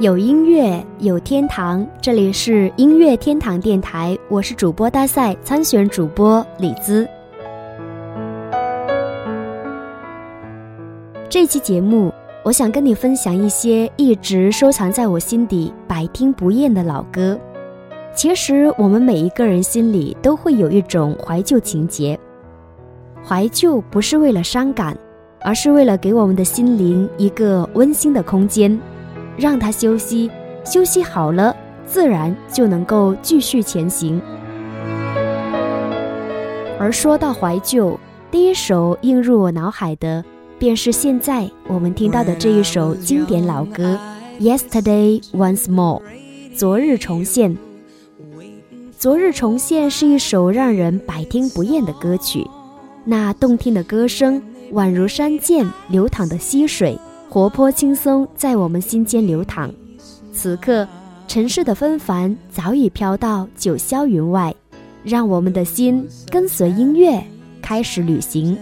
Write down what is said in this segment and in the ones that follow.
有音乐，有天堂。这里是音乐天堂电台，我是主播大赛参选主播李兹。这期节目，我想跟你分享一些一直收藏在我心底、百听不厌的老歌。其实，我们每一个人心里都会有一种怀旧情节。怀旧不是为了伤感，而是为了给我们的心灵一个温馨的空间。让他休息，休息好了，自然就能够继续前行。而说到怀旧，第一首映入我脑海的，便是现在我们听到的这一首经典老歌《Yesterday Once More》，昨日重现。昨日重现是一首让人百听不厌的歌曲，那动听的歌声宛如山涧流淌的溪水。活泼轻松在我们心间流淌，此刻尘世的纷繁早已飘到九霄云外，让我们的心跟随音乐开始旅行。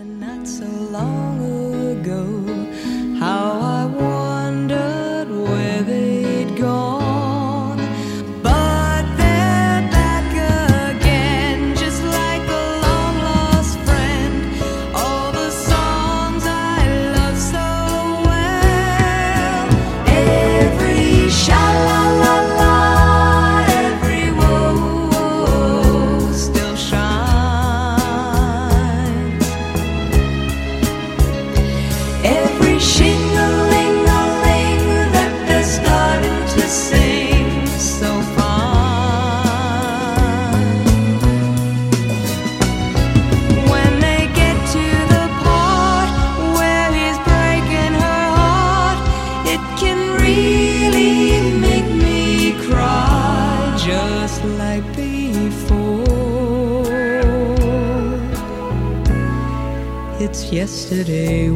Yesterday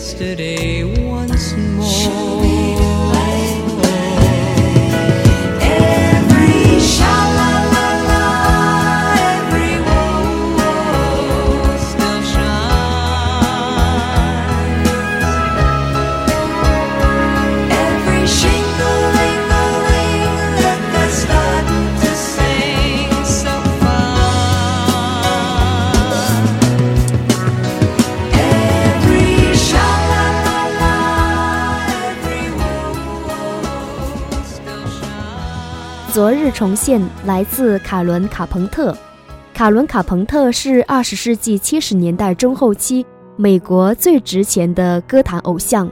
昨重现来自卡伦·卡彭特。卡伦·卡彭特是二十世纪七十年代中后期美国最值钱的歌坛偶像。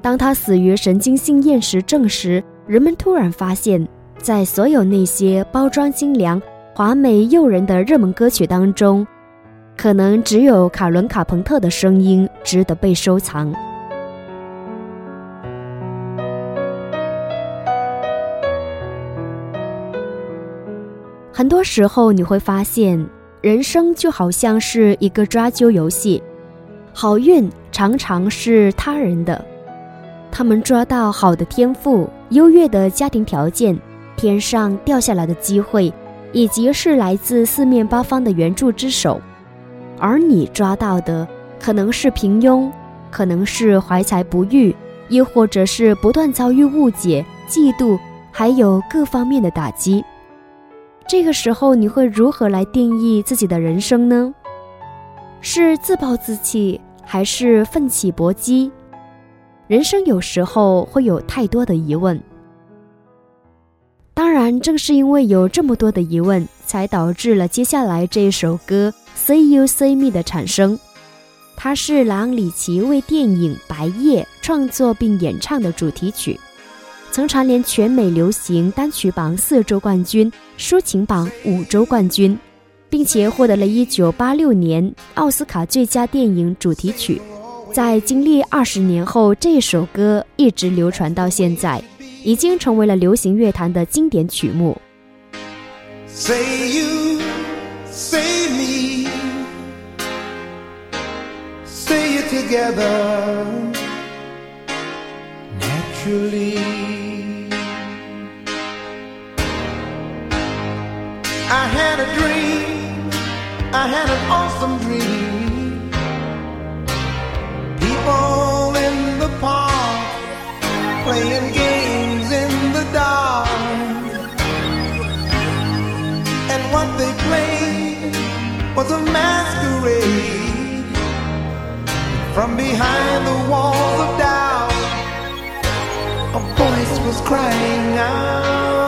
当他死于神经性厌食症时，人们突然发现，在所有那些包装精良、华美诱人的热门歌曲当中，可能只有卡伦·卡彭特的声音值得被收藏。很多时候你会发现，人生就好像是一个抓阄游戏，好运常常是他人的。他们抓到好的天赋、优越的家庭条件、天上掉下来的机会，以及是来自四面八方的援助之手；而你抓到的可能是平庸，可能是怀才不遇，又或者是不断遭遇误解、嫉妒，还有各方面的打击。这个时候，你会如何来定义自己的人生呢？是自暴自弃，还是奋起搏击？人生有时候会有太多的疑问。当然，正是因为有这么多的疑问，才导致了接下来这一首歌《Say You See Me》的产生。它是朗里奇为电影《白夜》创作并演唱的主题曲。曾蝉联全美流行单曲榜四周冠军、抒情榜五周冠军，并且获得了一九八六年奥斯卡最佳电影主题曲。在经历二十年后，这首歌一直流传到现在，已经成为了流行乐坛的经典曲目。Say you, say me, say it together naturally. I had a dream, I had an awesome dream. People in the park playing games in the dark. And what they played was a masquerade. From behind the walls of doubt, a voice was crying out.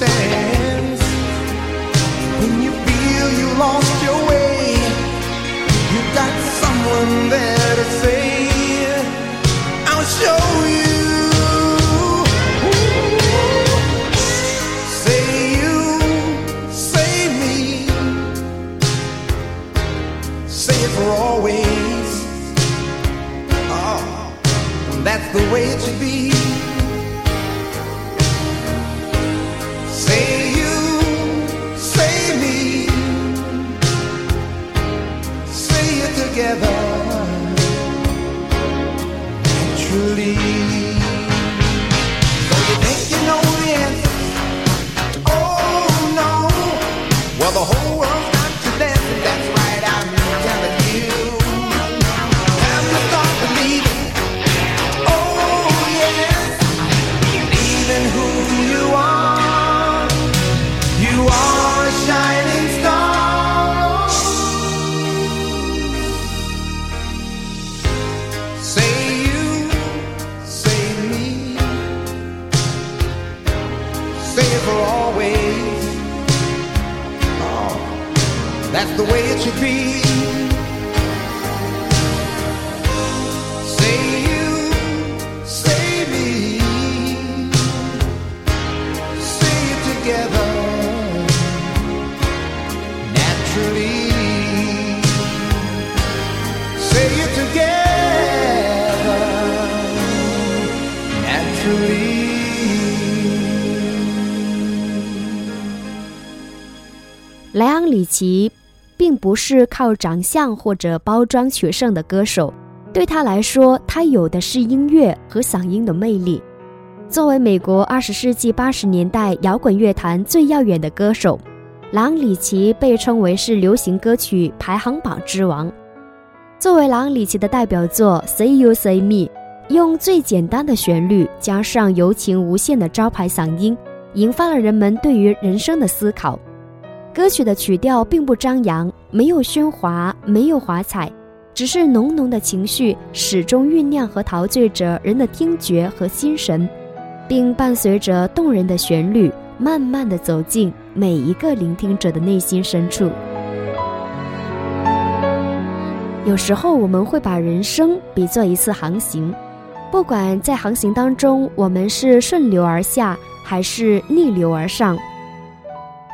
Understands. When you feel you lost your way, you got someone there to say, I'll show you. Say you, say me, say it for always. Oh, that's the way it should be. Together 莱昂·里奇并不是靠长相或者包装取胜的歌手，对他来说，他有的是音乐和嗓音的魅力。作为美国二十世纪八十年代摇滚乐坛最耀眼的歌手，朗里奇被称为是流行歌曲排行榜之王。作为朗里奇的代表作《Say You Say Me》，用最简单的旋律加上柔情无限的招牌嗓音，引发了人们对于人生的思考。歌曲的曲调并不张扬，没有喧哗，没有华彩，只是浓浓的情绪始终酝酿和陶醉着人的听觉和心神，并伴随着动人的旋律，慢慢的走进每一个聆听者的内心深处。有时候我们会把人生比作一次航行，不管在航行当中我们是顺流而下还是逆流而上，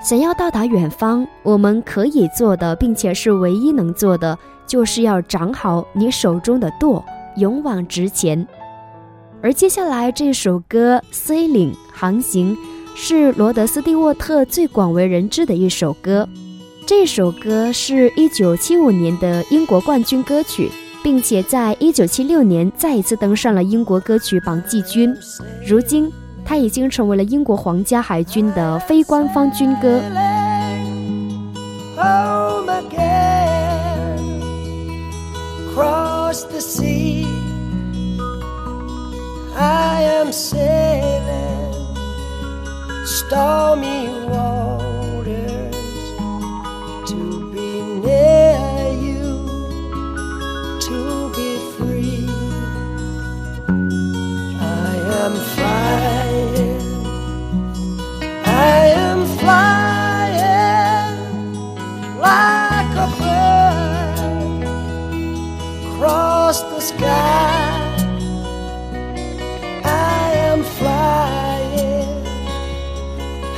想要到达远方，我们可以做的，并且是唯一能做的，就是要掌好你手中的舵，勇往直前。而接下来这首歌《Sailing》航行，是罗德斯蒂沃特最广为人知的一首歌。这首歌是一九七五年的英国冠军歌曲，并且在一九七六年再一次登上了英国歌曲榜季军。如今，它已经成为了英国皇家海军的非官方军歌。home again. Cross the sea. I am sailing stormy waters sky. I am flying,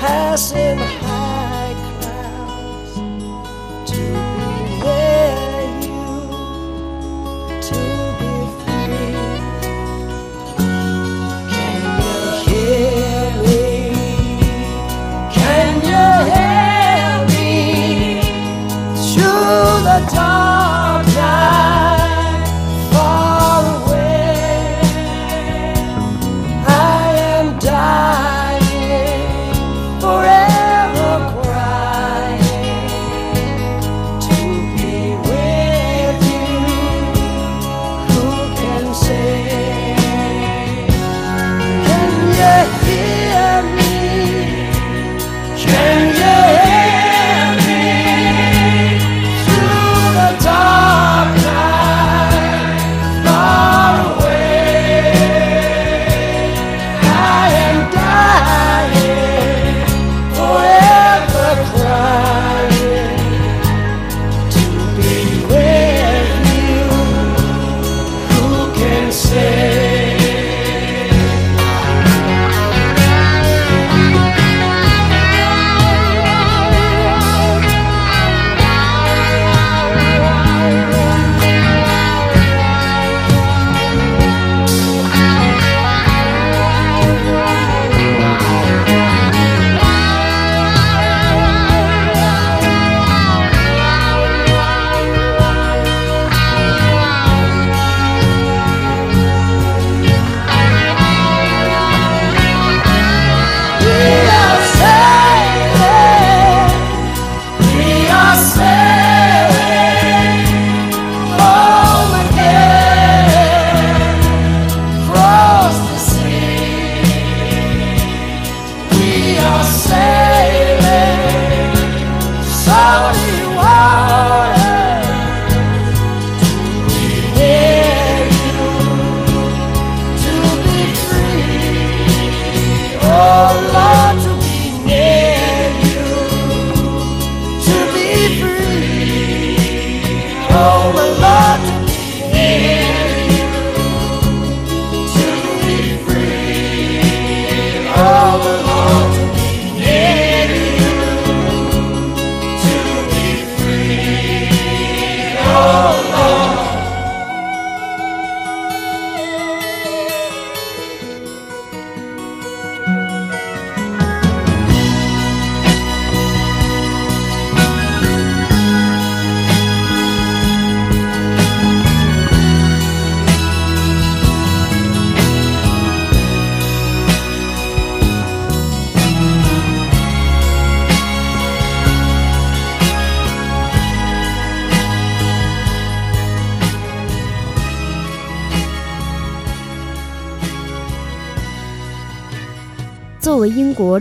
passing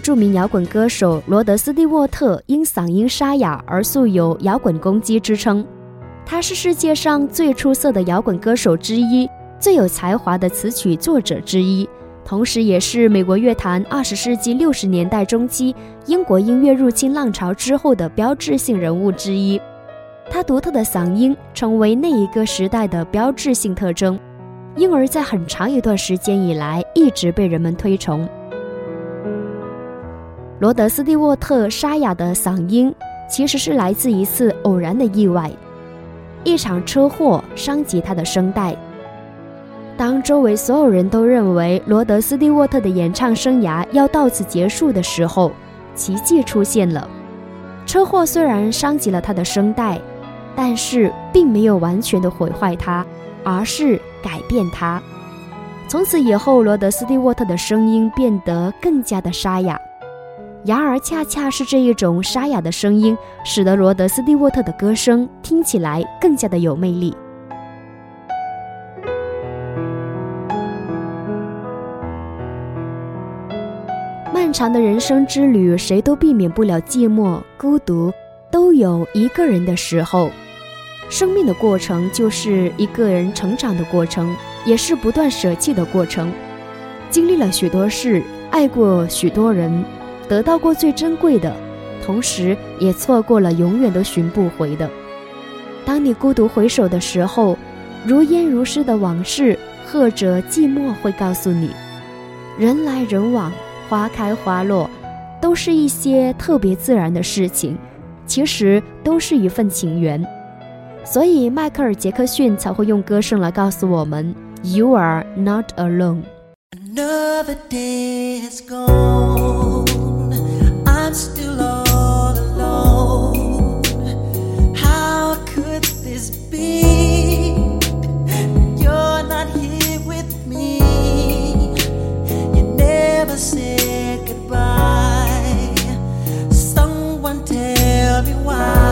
著名摇滚歌手罗德斯蒂沃特，因嗓音沙哑而素有“摇滚攻击”之称。他是世界上最出色的摇滚歌手之一，最有才华的词曲作者之一，同时也是美国乐坛二十世纪六十年代中期英国音乐入侵浪潮之后的标志性人物之一。他独特的嗓音成为那一个时代的标志性特征，因而，在很长一段时间以来一直被人们推崇。罗德斯蒂沃特沙哑的嗓音其实是来自一次偶然的意外。一场车祸伤及他的声带。当周围所有人都认为罗德斯蒂沃特的演唱生涯要到此结束的时候，奇迹出现了。车祸虽然伤及了他的声带，但是并没有完全的毁坏他，而是改变他。从此以后，罗德斯蒂沃特的声音变得更加的沙哑。然而，恰恰是这一种沙哑的声音，使得罗德斯蒂沃特的歌声听起来更加的有魅力。漫长的人生之旅，谁都避免不了寂寞、孤独，都有一个人的时候。生命的过程就是一个人成长的过程，也是不断舍弃的过程。经历了许多事，爱过许多人。得到过最珍贵的，同时也错过了永远都寻不回的。当你孤独回首的时候，如烟如诗的往事，或者寂寞会告诉你：人来人往，花开花落，都是一些特别自然的事情，其实都是一份情缘。所以，迈克尔·杰克逊才会用歌声来告诉我们：“You are not alone。” Another day has gone. Said goodbye. Someone tell me why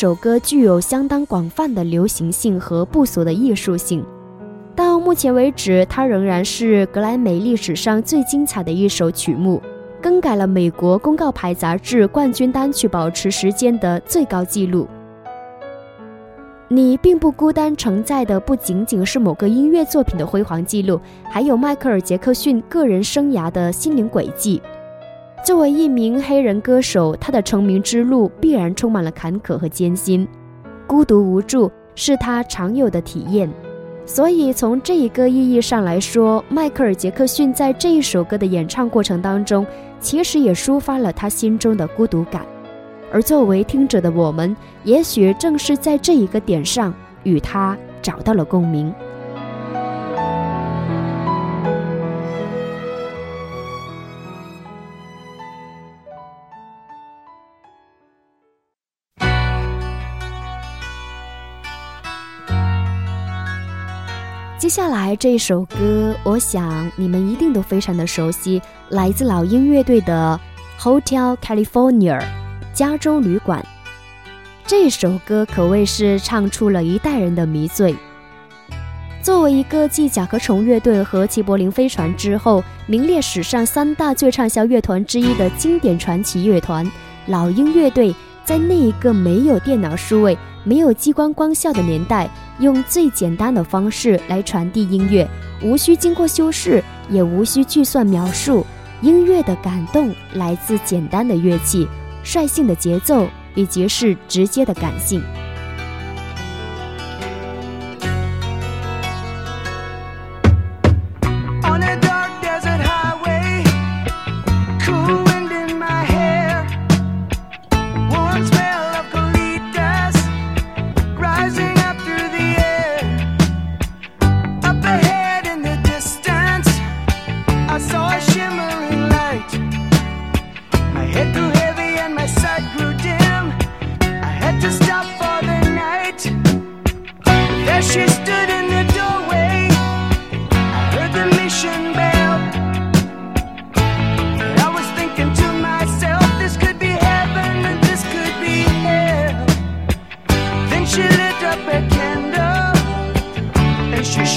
首歌具有相当广泛的流行性和不俗的艺术性。到目前为止，它仍然是格莱美历史上最精彩的一首曲目，更改了美国公告牌杂志冠军单曲保持时间的最高纪录。你并不孤单，承载的不仅仅是某个音乐作品的辉煌记录，还有迈克尔·杰克逊个人生涯的心灵轨迹。作为一名黑人歌手，他的成名之路必然充满了坎坷和艰辛，孤独无助是他常有的体验。所以，从这一个意义上来说，迈克尔·杰克逊在这一首歌的演唱过程当中，其实也抒发了他心中的孤独感。而作为听者的我们，也许正是在这一个点上与他找到了共鸣。下来这一首歌，我想你们一定都非常的熟悉，来自老鹰乐队的《Hotel California》。加州旅馆这首歌可谓是唱出了一代人的迷醉。作为一个继甲壳虫乐队和齐柏林飞船之后名列史上三大最畅销乐团之一的经典传奇乐团，老鹰乐队在那一个没有电脑数位、没有激光光效的年代，用最简单的方式来传递音乐，无需经过修饰，也无需计算描述。音乐的感动来自简单的乐器。率性的节奏，以及是直接的感性。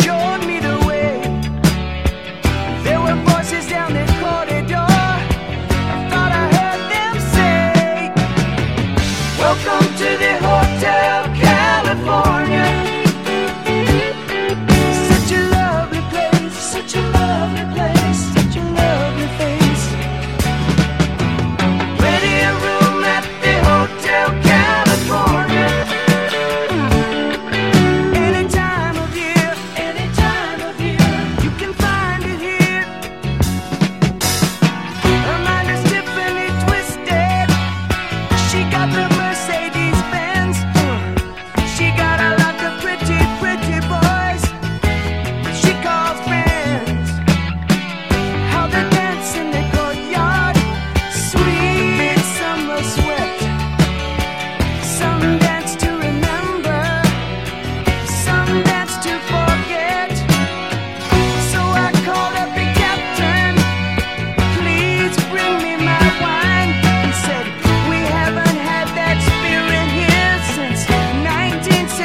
show.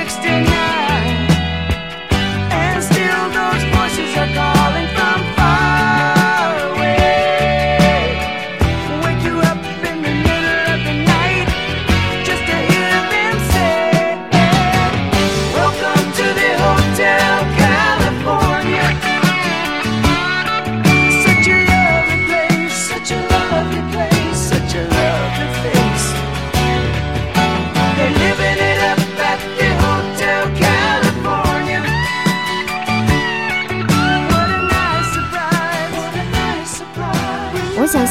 texting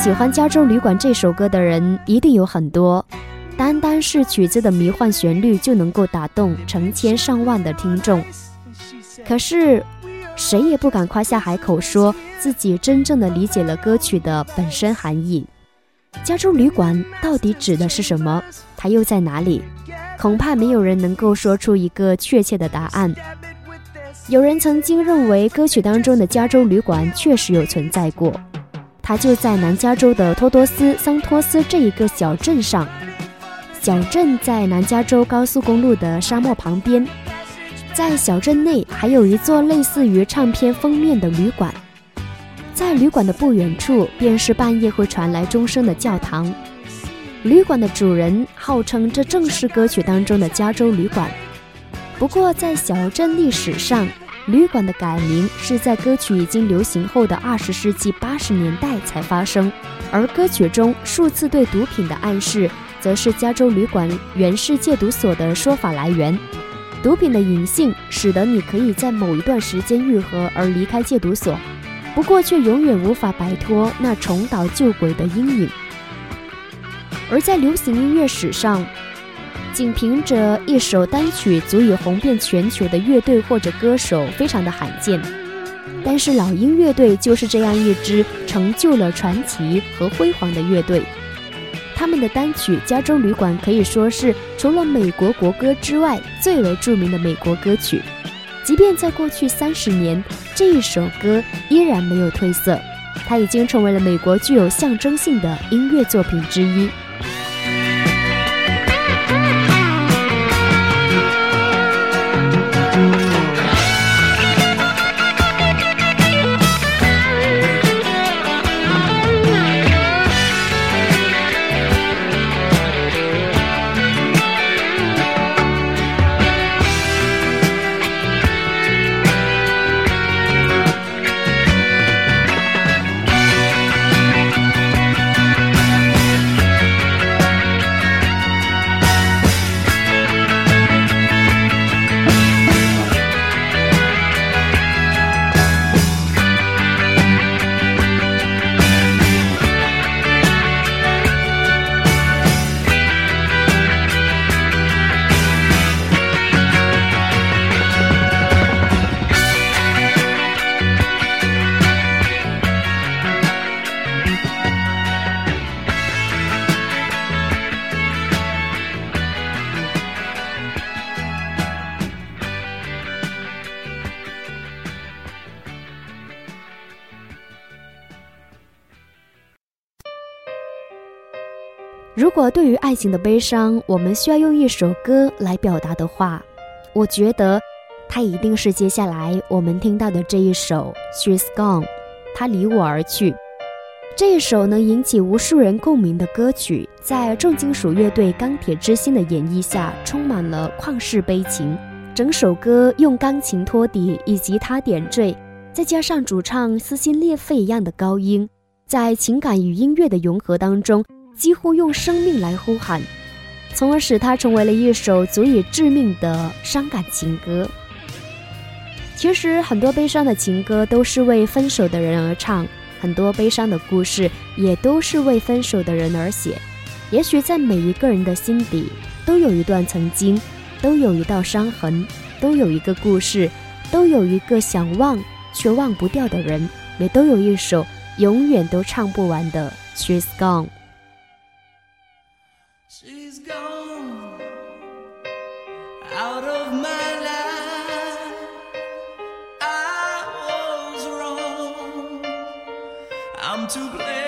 喜欢《加州旅馆》这首歌的人一定有很多，单单是曲子的迷幻旋律就能够打动成千上万的听众。可是，谁也不敢夸下海口说自己真正的理解了歌曲的本身含义。加州旅馆到底指的是什么？它又在哪里？恐怕没有人能够说出一个确切的答案。有人曾经认为歌曲当中的加州旅馆确实有存在过，它就在南加州的托多斯桑托斯这一个小镇上。小镇在南加州高速公路的沙漠旁边，在小镇内还有一座类似于唱片封面的旅馆。在旅馆的不远处，便是半夜会传来钟声的教堂。旅馆的主人号称这正是歌曲当中的加州旅馆。不过，在小镇历史上，旅馆的改名是在歌曲已经流行后的二十世纪八十年代才发生，而歌曲中数次对毒品的暗示，则是加州旅馆原是戒毒所的说法来源。毒品的隐性使得你可以在某一段时间愈合而离开戒毒所。不过，却永远无法摆脱那重蹈旧轨的阴影。而在流行音乐史上，仅凭着一首单曲足以红遍全球的乐队或者歌手非常的罕见。但是老鹰乐队就是这样一支成就了传奇和辉煌的乐队。他们的单曲《加州旅馆》可以说是除了美国国歌之外最为著名的美国歌曲。即便在过去三十年，这一首歌依然没有褪色，它已经成为了美国具有象征性的音乐作品之一。如果对于爱情的悲伤，我们需要用一首歌来表达的话，我觉得它一定是接下来我们听到的这一首《She's Gone》，她离我而去。这一首能引起无数人共鸣的歌曲，在重金属乐队钢铁之心的演绎下，充满了旷世悲情。整首歌用钢琴托底，以吉他点缀，再加上主唱撕心裂肺一样的高音，在情感与音乐的融合当中。几乎用生命来呼喊，从而使它成为了一首足以致命的伤感情歌。其实，很多悲伤的情歌都是为分手的人而唱，很多悲伤的故事也都是为分手的人而写。也许在每一个人的心底，都有一段曾经，都有一道伤痕，都有一个故事，都有一个想忘却忘不掉的人，也都有一首永远都唱不完的《She's Gone》。Gone out of my life. I was wrong. I'm to blame.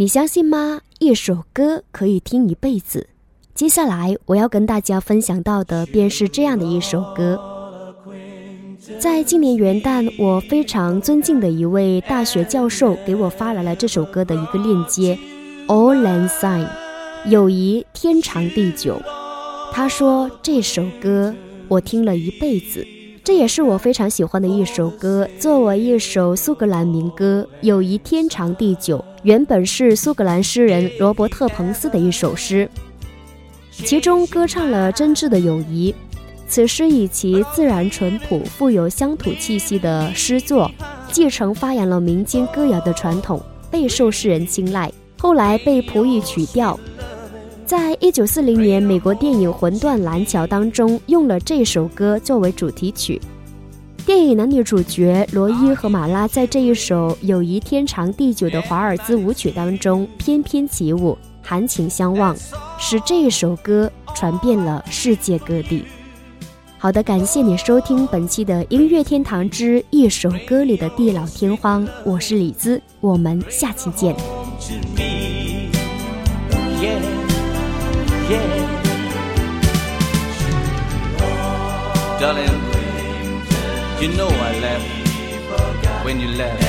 你相信吗？一首歌可以听一辈子。接下来我要跟大家分享到的便是这样的一首歌。在今年元旦，我非常尊敬的一位大学教授给我发来了这首歌的一个链接 All l a n d s i g n 友谊天长地久。他说这首歌我听了一辈子，这也是我非常喜欢的一首歌，作为一首苏格兰民歌，友谊天长地久。原本是苏格兰诗人罗伯特·彭斯的一首诗，其中歌唱了真挚的友谊。此诗以其自然淳朴、富有乡土气息的诗作，继承发扬了民间歌谣的传统，备受世人青睐。后来被谱以曲调，在一九四零年美国电影魂断蓝桥当中用了这首歌作为主题曲。电影男女主角罗伊和马拉在这一首友谊天长地久的华尔兹舞曲当中翩翩起舞含情相望使这一首歌传遍了世界各地。好的感谢你收听本期的音乐天堂之一首歌里的地老天荒我是李子我们下期见。yeah. Darling, you know I left when you left.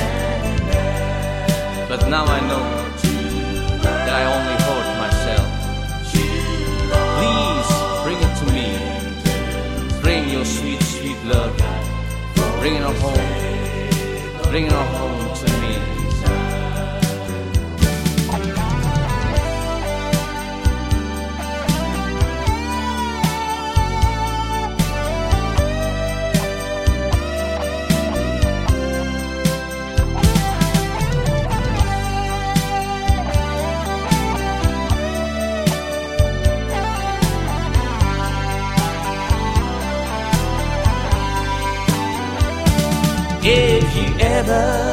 But now I know that I only hurt myself. Please bring it to me. Bring your sweet, sweet love. Bring it on home. Bring it on home. love.